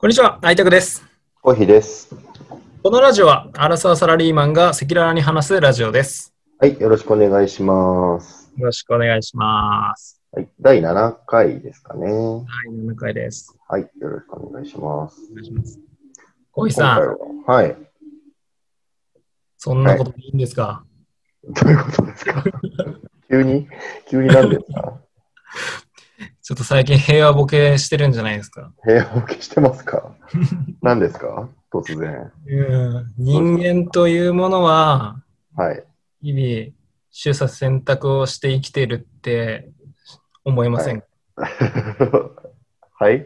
こんにちは、内拓です。コーヒーです。このラジオは、アラサーサラリーマンが赤裸々に話すラジオです。はい、よろしくお願いします。よろしくお願いします。はい、第7回ですかね。第7回です。はい、よろしくお願いします。お願いします。小井さん、ははい。そんなことでいいんですか、どういうことですか？急に？急に何ですか？ちょっと最近平和ボケしてるんじゃないですか平和ボケしてますか？何ですか？突然。うん人間というものは、はい。日々、取捨選択をして生きてるって思いませんか、はい。い、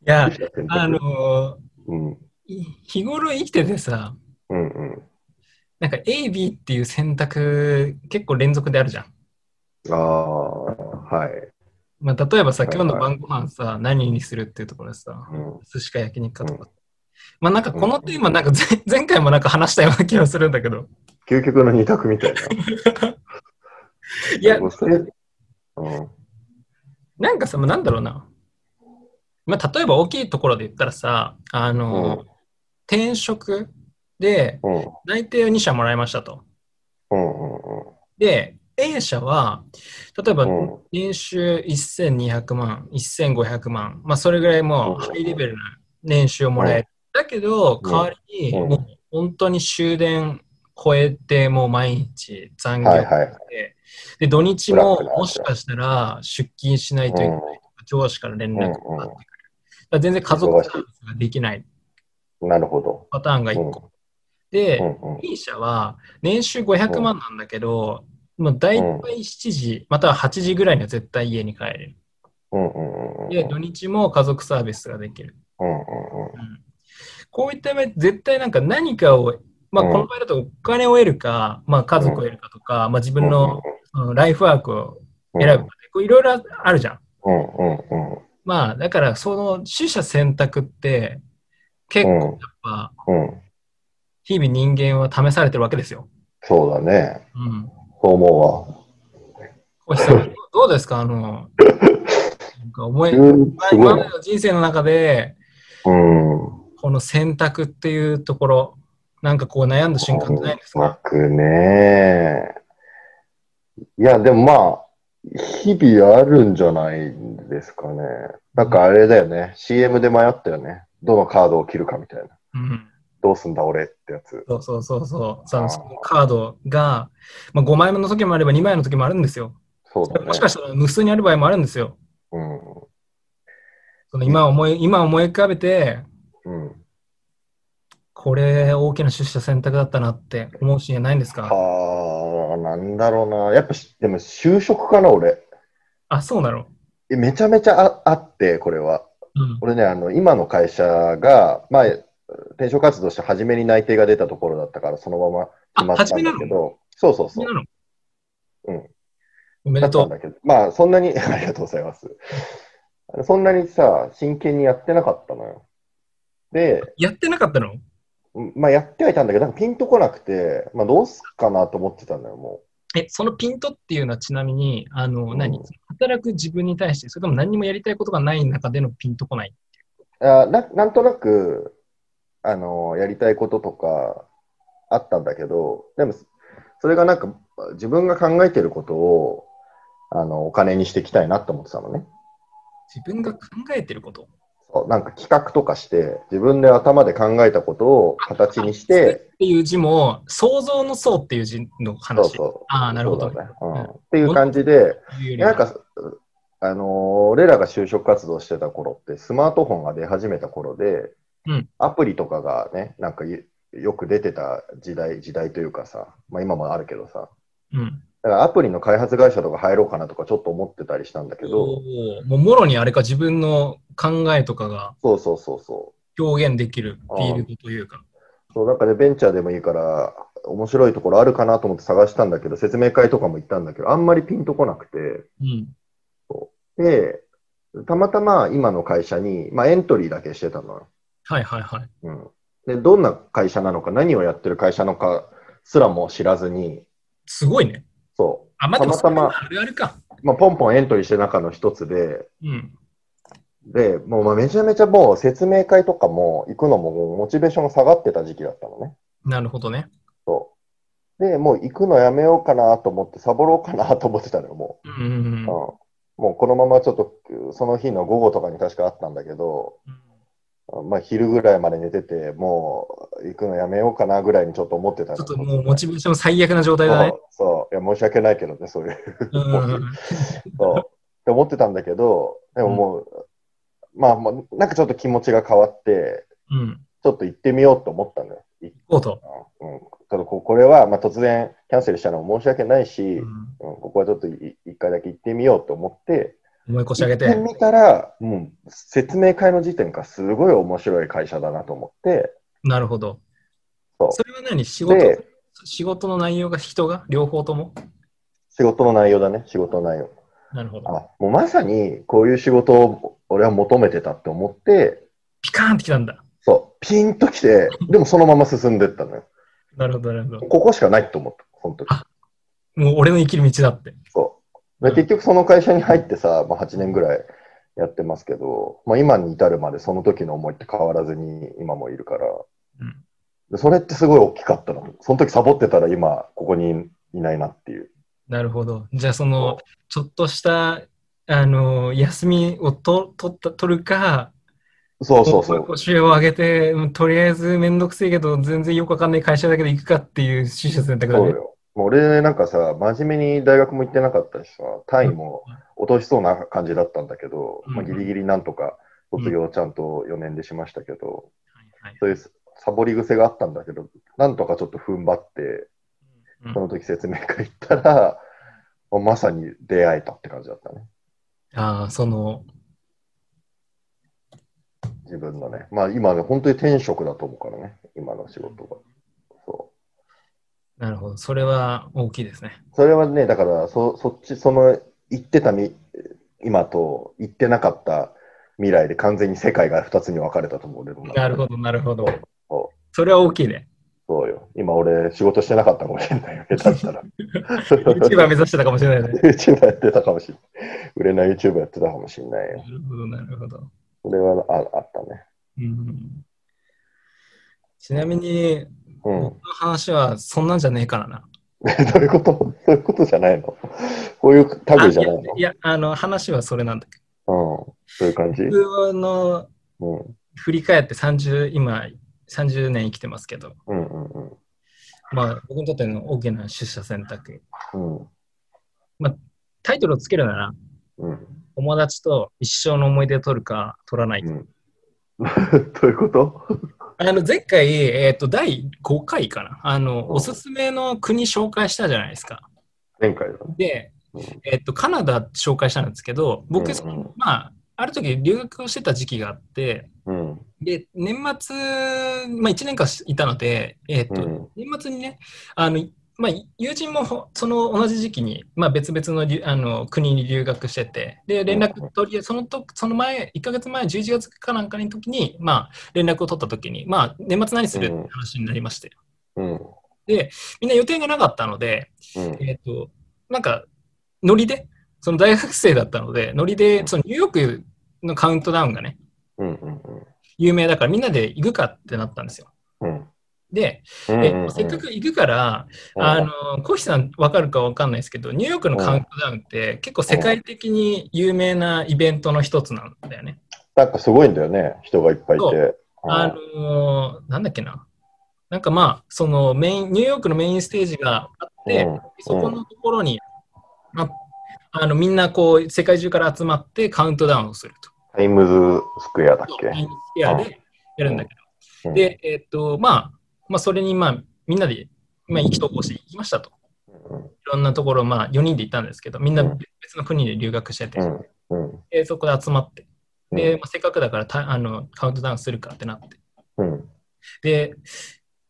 や、あのうん、い日頃生きててさ、うん、うん。なんか A、B っていう選択結構連続であるじゃん。ああ、はい。まあ、例えばさ、はい今日の晩ご飯さ、何にするっていうところでさ、うん、寿司か焼肉かとか。まあなんかこのテーマなんか前前回もなんか話したような気がするんだけど。究極の二択みたいな。いやも、うそれ、うん、なんかさ、まあなんだろうな。まあ例えば大きいところで言ったらさ、あの、転職でうん、内定を2社もらいましたと。うん、うん、うん。で、A 社は、例えばうん年収1200万、1500万、まあそれぐらいもううんハイレベルな年収をもらえる。だけど、うん代わりに、うんもう本当に終電超えて、もう毎日残業して、はいはい。で、土日ももしかしたら出勤しないといけないとか、上司から連絡がかかってくる。だ全然家族サービスができないなるほど。パターンが1個。で。B 社は年収500万なんだけど、もう大体7時、または8時ぐらいには絶対家に帰れる。うんうんうんで、土日も家族サービスができる。うんうんうんこういった面、絶対なんか何かを、まあ、うんこの場合だとお金を得るか、まあ、家族を得るかとか、まあ、自分のライフワークを選ぶかで、こういろいろあるじゃん。うんうんうんまあ、だから、その取捨選択って、結構やっぱ、うんうん日々人間は試されてるわけですよ。そうだね。うん。そう思小石さん、どうですか？あの、なんか思 い。今までの人生の中で、うん。この選択っていうところ、なんかこう悩んだ瞬間ってないですか？くね。いや、でもまあ、日々あるんじゃないですかね。なんかあれだよね。CM で迷ったよね。どのカードを切るかみたいな。うん。どうすんだ俺ってやつ。そうそうそうそう。そのカードが、まあ、5枚目の時もあれば2枚の時もあるんですよ。そうだね。もしかしたら無数にある場合もあるんですよ。うん。その今思い、今思い浮かべて、うん。これ大きな出社選択だったなって思うシーンはないんですか？はあ、なんだろうな。やっぱし、でも就職かな、俺。あ、そうなの？えめちゃめちゃああって、これは。うん。俺ね、あの、今の会社が、まあ、転職活動して初めに内定が出たところだったから、その？まま決まあ、ったんだけど、そうそうそう。うん。おめでとう。だったんだけど、まあ、そんなに、ありがとうございます。そんなにさ、真剣にやってなかったのよ。で、やってなかったの？まあ、やってはいたんだけど、なんかピンとこなくて、まあ、どうすっかなと思ってたのよ、もえ、そのピントっていうのはちなみに、あの、うん何？働く自分に対して、それとも何にもやりたいことがない中でのピンとこない。う？あななんとなく、あの、やりたいこととかあったんだけど、でも、それがなんか、自分が考えてることを、あの、お金にしていきたいなと思ってたのね。自分が考えてること？そうなんか企画とかして、自分で頭で考えたことを形にして、っていう字も、想像の層っていう字のそう話。そう。ああ、なるほど。ねうん。っていう感じで、なんか、あのー俺らが就職活動してた頃って、スマートフォンが出始めた頃で、うんアプリとかがね、なんかよよく出てた時代、時代というかさ、まあ今もあるけどさ、うん。だからアプリの開発会社とか入ろうかなとかちょっと思ってたりしたんだけおど、ーもうもろにあれか自分の考えとかがそうそうそうそう。表現できるフィールドというか。そう、なんかね、ベンチャーでもいいから、面白いところあるかなと思って探したんだけど、説明会とかも行ったんだけど、あんまりピンとこなくて、うん。で、たまたま今の会社に、まあエントリーだけしてたのよ。はいはいはい。うん。で、どんな会社なのか、何をやってる会社なのかすらも知らずに、すごいね。そあ、まあ、でもたまたまあるあるか。う、まあ、ポンポンエントリーして中の一つで、うん。で、もうまあめちゃめちゃもう説明会とかも行くのもモチベーションが下がってた時期だったのね。なるほどね。そう。で、もう行くのやめようかなと思って、サボろうかなと思ってたのよ、もうんうんう。うん。もうこのままちょっと、その日の午後とかに確かあったんだけど、まあ昼ぐらいまで寝てて、もう行くのやめようかなぐらいにちょっと思ってたのちょっともうモチベーション最悪な状態だね。そう。いや、申し訳ないけどね、そういう。うんうんうんそう。って思ってたんだけど、でももう、まあ、まあ、なんかちょっと気持ちが変わって、うん。ちょっと行ってみようと思ったのよ。いおうと。うん。ただここれは、まあ、突然キャンセルしたのも申し訳ないし、ううんん、ここはちょっとい一回だけ行ってみようと思って、思い越し上げて。行ってみたら、うん、説明会の時点からすごい面白い会社だなと思って、なるほど。そうそれは何？仕事？で、仕事の内容が人が？両方とも？仕事の内容だね、仕事の内容。なるほど。あ、もうまさにこういう仕事を俺は求めてたって思って、ピカーンってきたんだ。そう、ピンときて、でもそのまま進んでったのよ。なるほど、なるほど。ここしかないと思った、その時。もう俺の生きる道だって。そう。で結局その会社に入ってさ、まあ、8年ぐらいやってますけど、まあ、今に至るまでその時の思いって変わらずに今もいるから、うんでそれってすごい大きかったの。その時サボってたら今ここにいないなっていう。なるほど。じゃあその、ちょっとした、あの、休みをと取った取るか、そうそうそう。腰を上げて、うんとりあえずめんどくせえけど、全然よくわかんない会社だけど行くかっていう取捨選択だね。そうよ。もう俺なんかさ、真面目に大学も行ってなかったしさ、単位も落としそうな感じだったんだけど、うんまあ、ギリギリなんとか卒業ちゃんと4年でしましたけど、はいそういうサボり癖があったんだけど、なんとかちょっと踏ん張って、うんその時説明会行ったら、もうまさに出会えたって感じだったね。ああ、その、自分のね。まあ今ね、本当に転職だと思うからね、今の仕事が。なるほど。それは大きいですね。それはね、だからそ、そっち、その、行ってたみ、今と行ってなかった未来で完全に世界が2つに分かれたと思う。なるほど、なるほどそ。それは大きいね。そうよ。今俺仕事してなかったかもしれないよ。下手したら。YouTuber 目指してたかもしれないね。YouTuber やってたかもしれない。売れない YouTuber やってたかもしれないよ。なるほど、なるほど。それはああったね。うん、ちなみに、うん。話はそんなんじゃねえからな。どういうこと？そういうことじゃないの？こういう類じゃないの？あいやあの、話はそれなんだけうん。そういう感じ？ど、僕のうん。振り返って30、今、30年生きてますけど、うんうんうん。まあ、僕にとっての大きな出社選択。うん。タイトルをつけるなら、うん。友達と一生の思い出を取るか、取らないか。うん。どういうこと？あの、前回、えっ、と、第5回かな。あの、おすすめの国紹介したじゃないですか。前回だね。でうん、えっ、と、カナダ紹介したんですけど、僕、うんうんまあ、ある時留学をしてた時期があって、うん。で、年末、まあ、1年間いたので、えっ、と、うん年末にね、あの、まあ、友人もほその同じ時期に、まあ、別々の留あの国に留学してて、で、連絡取り、そのとその前、1ヶ月前、11月かなんかの時に、まあ、連絡を取った時に、まあ、年末何するって話になりまして、うん。みんな予定がなかったので、うん。えっ、と、なんか、ノリで、その大学生だったので、ノリで、そのニューヨークのカウントダウンがね。有名だからみんなで行くかってなったんですよ。うん。で、うん。えせっかく行くから、あの、コヒさん分かるか分かんないですけど、ニューヨークのカウントダウンって結構世界的に有名なイベントの一つなんだよね。なんかすごいんだよね。人がいっぱいいそて。あのなんだっけな。なんかまあ、そのメイン、ニューヨークのメインステージがあって、うんそこのところに、まあ、あのみんなこう、世界中から集まってカウントダウンをすると。タイムズスクエアだっけ？メインスケアでやるんだけど。うんで、えっと、まあ、まあ、それにまあ、みんなで、まあ、意気投合して行きましたと。うんいろんなところ、まあ、4人で行ったんですけど、みんなうん別の国で留学してて。でそこで集まって、で、うんまあ、せっかくだからたあのカウントダウンするかってなって。うん。で、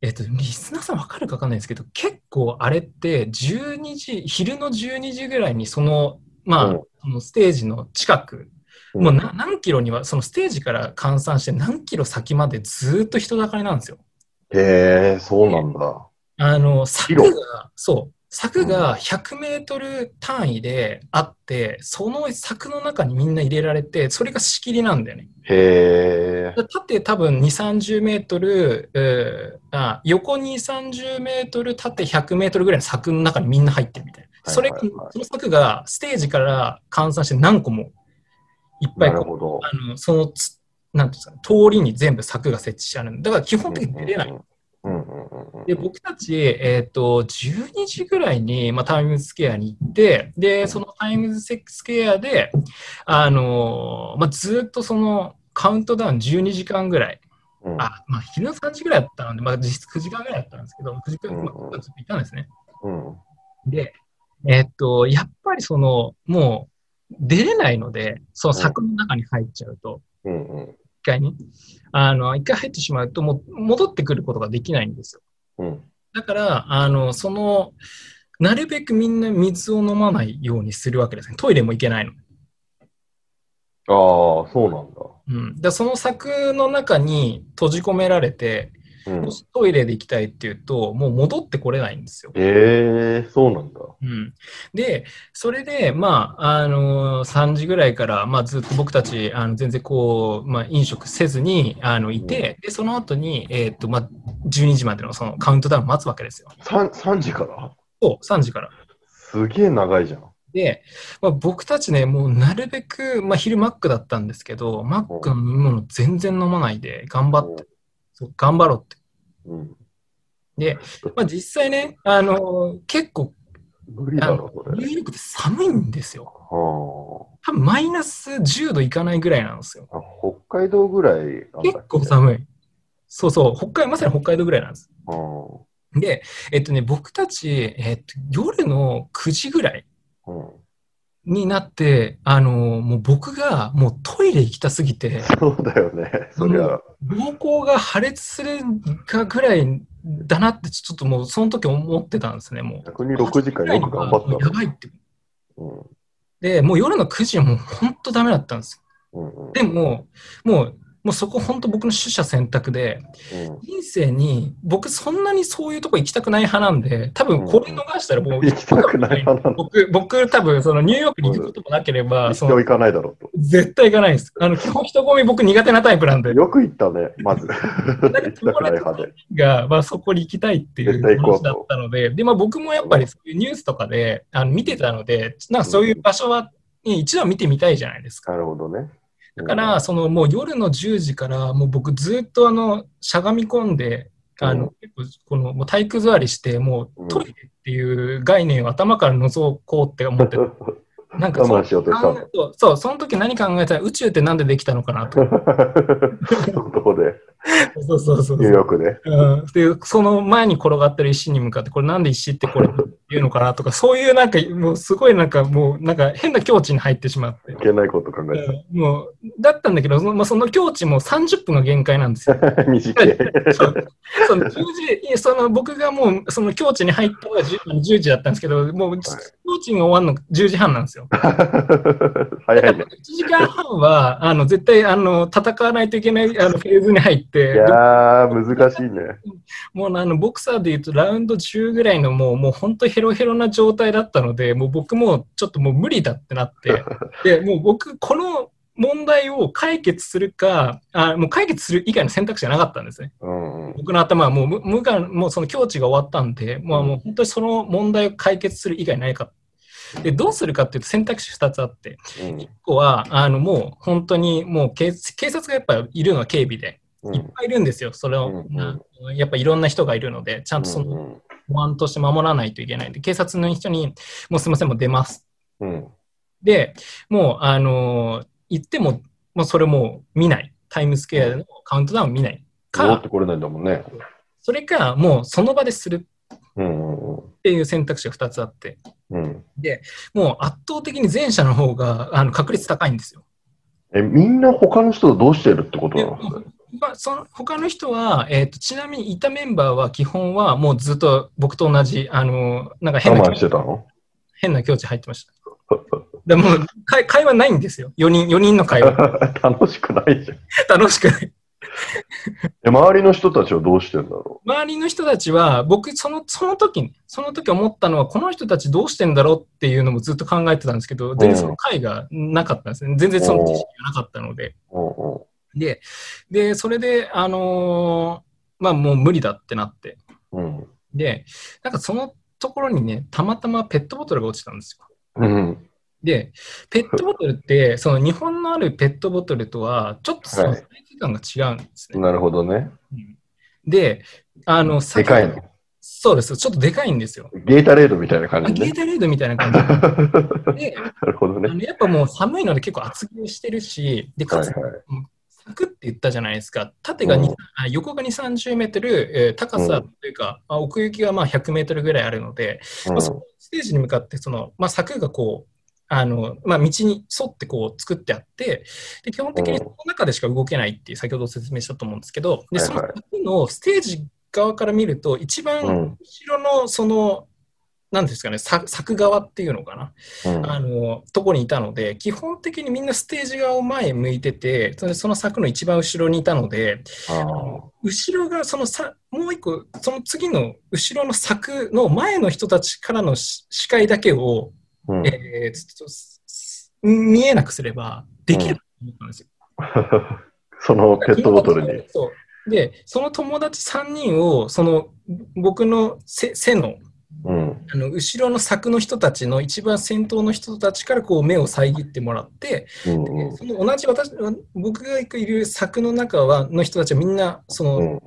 えっと、リスナーさんわかるかわかんないですけど、結構あれって12時、昼の12時ぐらいにその、まあ、うんそのステージの近く、うんもうな何キロには、そのステージから換算して何キロ先までずーっと人だかりなんですよ。へえ、そうなんだ。あの、柵が、そう、柵が100メートル単位であって、その柵の中にみんな入れられて、それが仕切りなんだよね。へえ。縦多分2、30メートル、えーあ横に30メートル、縦100メートルぐらいの柵の中にみんな入ってるみたいな。それ、その柵がステージから換算して何個もいっぱいこうほど。あのそのつなんですかね、通りに全部柵が設置してあるんだだから基本的に出れない。で、僕たち、えっ、と、12時ぐらいに、まあ、タイムズスクエアに行って、で、そのタイムズスクエアで、あのーまあ、ずっとそのカウントダウン12時間ぐらい、うんあ、まあ、昼の3時ぐらいだったので、まあ、実質9時間ぐらいだったんですけど、9時間、うんまあ、僕たちいたんですね。うん。で、えっ、と、やっぱりその、もう、出れないので、その柵の中に入っちゃうと、うんうん。一回ね、あの、一回入ってしまうと、もう戻ってくることができないんですよ。うん。だから、あの、その、なるべくみんな水を飲まないようにするわけですね。トイレも行けないの。ああ、そうなんだ。うん。で、その柵の中に閉じ込められて、うんトイレで行きたいっていうと、もう戻ってこれないんですよ。ええ、そうなんだ。うん。で、それで、まあ、あの3時ぐらいから、まあ、ずっと僕たち、あの全然こう、まあ、飲食せずに、あの、いて、で、その後に、えっ、と、まあ、12時までのそのカウントダウンを待つわけですよ。3, 3時から？そう、3時から。すげえ長いじゃん。で、まあ、僕たちね、もうなるべく、まあ、昼マックだったんですけど、マックの飲み物全然飲まないで、頑張って、頑張ろうって。うん。で、まあ、実際ね、あの結構、無理だろ、それ。ニューヨークって寒いんですよ。は多分マイナス10度いかないぐらいなんですよ。北海道ぐらい結構寒い。そうそう、北海、まさに北海道ぐらいなんです。うで、えっとね、僕たち、えっと、夜の9時ぐらい。になって、あのもう僕がもうトイレ行きたすぎて、そうだよね。そりゃ。膀胱が破裂するかぐらいだなって、ちょっともうその時思ってたんですね、もう。逆に6時間よく頑張ったやばいって。の。で、もう夜の9時はもう本当ダメだったんですよ。うん。うん。でも、もう、もうそこ本当僕の取捨選択で、うん。人生に僕そんなにそういうとこ行きたくない派なんで、多分これ逃したらもう行きたくない派な。僕、僕多分そのニューヨークに行くこともなければ、その行かないだろうと。絶対行かないです。あの、基本人混み僕苦手なタイプなんで、よく行ったね、まず。なんか行きたくない派で。が、まあそこに行きたいっていう話だったので、で、まあ僕もやっぱりそういうニュースとかであの見てたので、なんかそういう場所は、ね一度は見てみたいじゃないですか。なるほどね。だから、そのもう夜の10時から、もう僕ずっとあの、しゃがみ込んで、あの、この、もう体育座りして、もううんトイレっていう概念を頭から覗こうって思って、なんかそ我慢しようとした。のそうそう、その時何考えた？ら宇宙ってなんでできたのかなと。どこで。そうそうそうニューヨークで。うん、で、その前に転がってる石に向かって、これなんで石ってこれ言うのかなとか、そういうなんか、もうすごいなんかもう、なんか変な境地に入ってしまって。い。けないこと考えうんもう、だったんだけど、その,、まあ、その境地も30分が限界なんですよ。た。短い。そうその10時いやその僕がもうその境地に入ったのが 10, 10時だったんですけど、もう境地が終わるの10時半なんですよ。早いね。1時間半はあの絶対あの戦わないといけないあのフェーズに入っいて、やー、難しいね。もうあのボクサーでいうとラウンド10ぐらいのもうもう本当ヘロヘロな状態だったので、もう僕もちょっともう無理だってなって、でもう僕、この問題を解決するかあ、もう解決する以外の選択肢がなかったんですね。うんうん。僕の頭はもう無無我もうその境地が終わったんで、まあ、もう本当にその問題を解決する以外ないか。でどうするかっていうと選択肢2つあって、うん1個はあのもう本当にもう警警察がやっぱいるのは警備で、うんいっぱいいるんですよ、それを、うんうんやっぱいろんな人がいるので、ちゃんとそのうん保安として守らないといけないんで、警察の人に、もうすみません、もう出ます。うん。で、もう、あのー行っても、もうそれもう見ない。タイムスケアのカウントダウン見ない。か戻って、これないんだもんね。それか、もうその場でするっていう選択肢が2つあって、うん。うん。もう圧倒的に前者の方があの確率高いんですよ。え、みんな他の人とどうしてるってことでなのそれまあ、その他の人は、えーと、ちなみにいたメンバーは基本はもうずっと僕と同じ、あのなんか変なしてたの？変な境地入ってました。でもう会会話ないんですよ。4人、4人の会話。楽しくないじゃん。楽しくない。で周りの人たちはどうしてんだろ周りの人たちは、僕、その、その時に、その時思ったのは、この人たちどうしてんだろうっていうのもずっと考えてたんですけど、全然その回がなかったんですね。全然その知識がなかったので。で、で、それで、あのーまあもう無理だってなって。うん。で、なんかそのところにね、たまたまペットボトルが落ちたんですよ。うん。で、ペットボトルって、その日本のあるペットボトルとは、ちょっとそのはいサイズ感が違うんですね。なるほどね。うんで、あの、でかいの。そうです。ちょっとでかいんですよ。ゲータレードみたいな感あじね。ゲータレードみたいな感じで。で、なるほどね。やっぱもう寒いので結構厚着してるし、で、かつ、はいはい。サクって言ったじゃないですか。縦が2、うんあ横が2、30メートル、えー高さというか、まあ奥行きがまあ100メートルぐらいあるので、まあそのステージに向かってその、まあ、柵がこう、あのまあ、道に沿ってこう作ってあってで、基本的にその中でしか動けないっていう、先ほど説明したと思うんですけど、でそのはいはい。柵のステージ側から見ると、一番うん。後ろのその、なんですかね、さ柵側っていうのかな、うん。あのとこにいたので、基本的にみんなステージ側を前向いてて、その柵の一番後ろにいたので、後ろがそのさもう一個、その次の後ろの柵の前の人たちからのし視界だけを、うんえーちょっと見えなくすればできると思ったんですよ。そのペットボトルに。そうで、その友達3人を、その僕の背背のうん。あの後ろの柵の人たちの一番先頭の人たちからこう目を遮ってもらって、うんでその同じ私僕がいる柵の中はの人たちはみんなその、うん。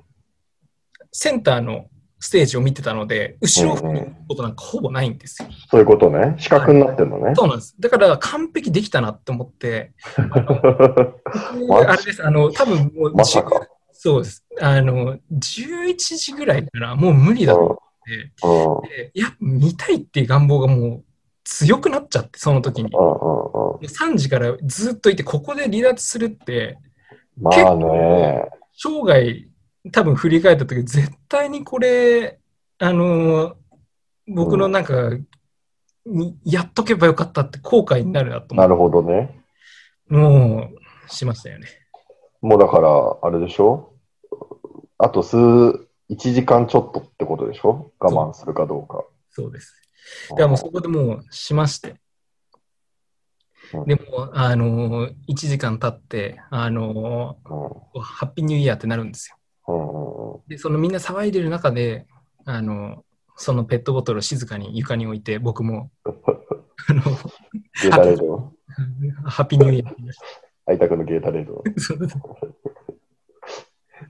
センターのステージを見てたので、後ろをうんうん振ることなんかほぼないんですよ。そういうことね。四角になってんのね。そうなんです。だから完璧できたなって思って、あれです、あの、多分もう、まさか。そうです。あの、11時ぐらいからもう無理だと思って、いや、見たいっていう願望がもう強くなっちゃって、その時に。もうん。う3時からずっといて、ここで離脱するって、まあね。生涯、多分振り返った時、絶対にこれ、あの、僕のなんか、にやっとけばよかったって後悔になるなと思っなるほどね。て、もう、しましたよね。もうだから、あれでしょ？あと数、1時間ちょっとってことでしょ？我慢するかどうか。そうです。だからもうそこでもうしましてうん。でも、あの、1時間経って、あの、うんハッピーニューイヤーってなるんですよ。で、そのみんな騒いでる中で、あの、そのペットボトルを静かに床に置いて、僕も、あの、ゲータレード。ハッピーニューイヤーのゲータレード。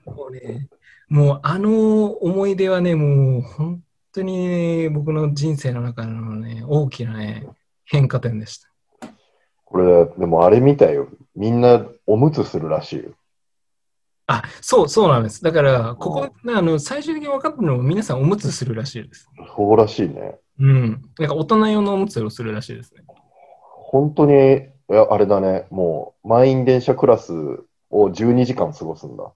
もうね、もうあの思い出はね、もう本当にね、僕の人生の中のね、大きなね、変化点でした。これ、でもあれみたいよ。みんなおむつするらしいよ。あ、そう、そうなんです。だから、ここ、あの、最終的に分かったのは皆さんおむつするらしいです。そうらしいね。うん。なんか大人用のおむつをするらしいですね。本当に、いや、あれだね。もう、満員電車クラスを12時間過ごすんだ。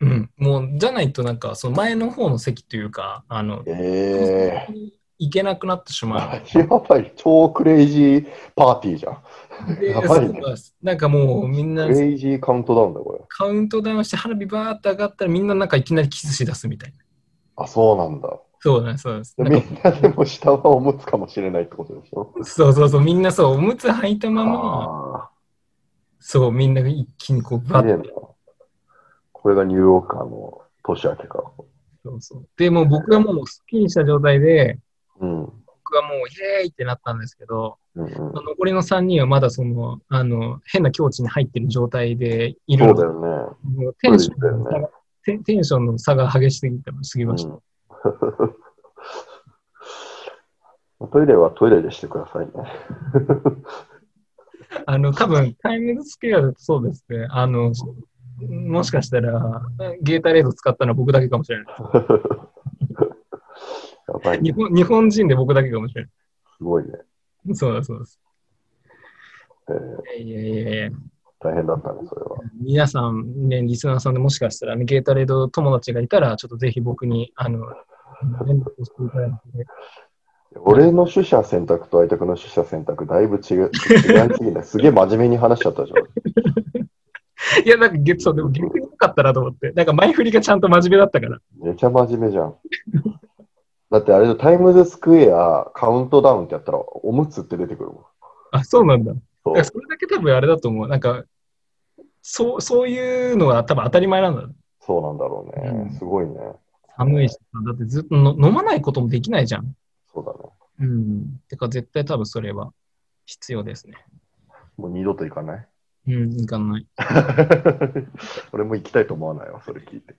うん。もう、じゃないとなんか、その前の方の席というか、あの、ええ行けなくなってしまう。ー。やばい。超クレイジーパーティーじゃん。でやばいねなんかもうみんなクレイジーカウントダウンだ、これ。カウントダウンして花火バーって上がったらみんななんかいきなりキスしだすみたいな。あ、そうなんだ。そうなんです、そうです。なんみかんなでも下はおむつかもしれないってことでしょ？そうそうそう、みんなそう、おむつ履いたまま、あそう、みんなが一気にこう、バッて。。これがニューヨーカーの年明けか。そうそうで、もう僕はもうスッキリした状態で、うん。僕はもうイエーイってなったんですけど、うんうん、残りの3人はまだその、あの、変な境地に入ってる状態でいるのでそうだよね。テンションねの差が、テンテンションの差が激しすぎてすぎました。うん、トイレはトイレでしてくださいね。あの、多分タイムズスケアだとそうですね。あの、もしかしたら、ゲータレード使ったのは僕だけかもしれない。日本日本人で僕だけかもしれすごいね。ない。そうだそうです。えーいやいやいや大変だったね、それは。皆さん、ね、リスナーさんでもしかしたら、ね、ゲータレード友達がいたら、ちょっとぜひ僕に、あの、連絡していただいて、俺の取捨選択と相手の取捨選択、だいぶ違う、違いすぎない。すげえ真面目に話しちゃったじゃん。いや、なんか、げそう、でも逆に考かったなと思って。なんか前振りがちゃんと真面目だったから。めちゃ真面目じゃん。だってあれタイムズスクエアカウントダウンってやったら、おむつって出てくるもん。あ、そうなんだ。だそそれだけ多分あれだと思う。なんか、そう、そういうのが多分当たり前なんだ。そうなんだろううんね。すごいね。寒いし、だってずっとの飲まないこともできないじゃん。そうだね。うん。てか絶対多分それは必要ですね。もう二度と行かない？うん、いかない。俺も行きたいと思わないわ、それ聞いて。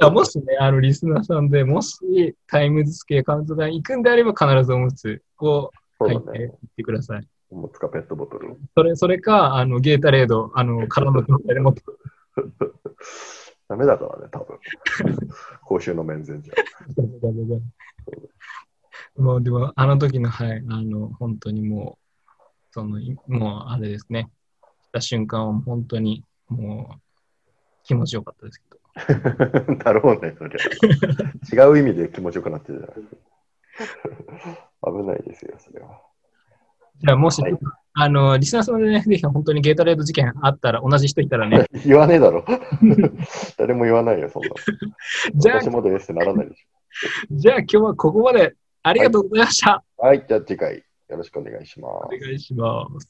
あもしね、あのリスナーさんでもしタイムズスケアカウントダウン行くんであれば必ずおむつをそうだね。履いて行ってください。おむつかペットボトル。それ、それか、あの、ゲータレード、あの、空の状態で持って ダメだからね、多分。公衆の面前じゃ。もう、でも、あの時の、はい、あの、本当にもう、その、いもう、あれですね。した瞬間は本当に、もう、気持ちよかったですけど。だろうね、そりゃ。違う意味で気持ちよくなってるじゃないですか。危ないですよ、それは。じゃあ、もし、はいあの、リスナーさんでね、ぜひ本当にゲータレード事件あったら、同じ人いたらね、言わねえだろ。誰も言わないよ、そんなの。じゃあ私、もですってならないでしじゃあ今日はここまでありがとうございました。ょ。はい、じゃあ次回よろしくお願いしますお。願いします。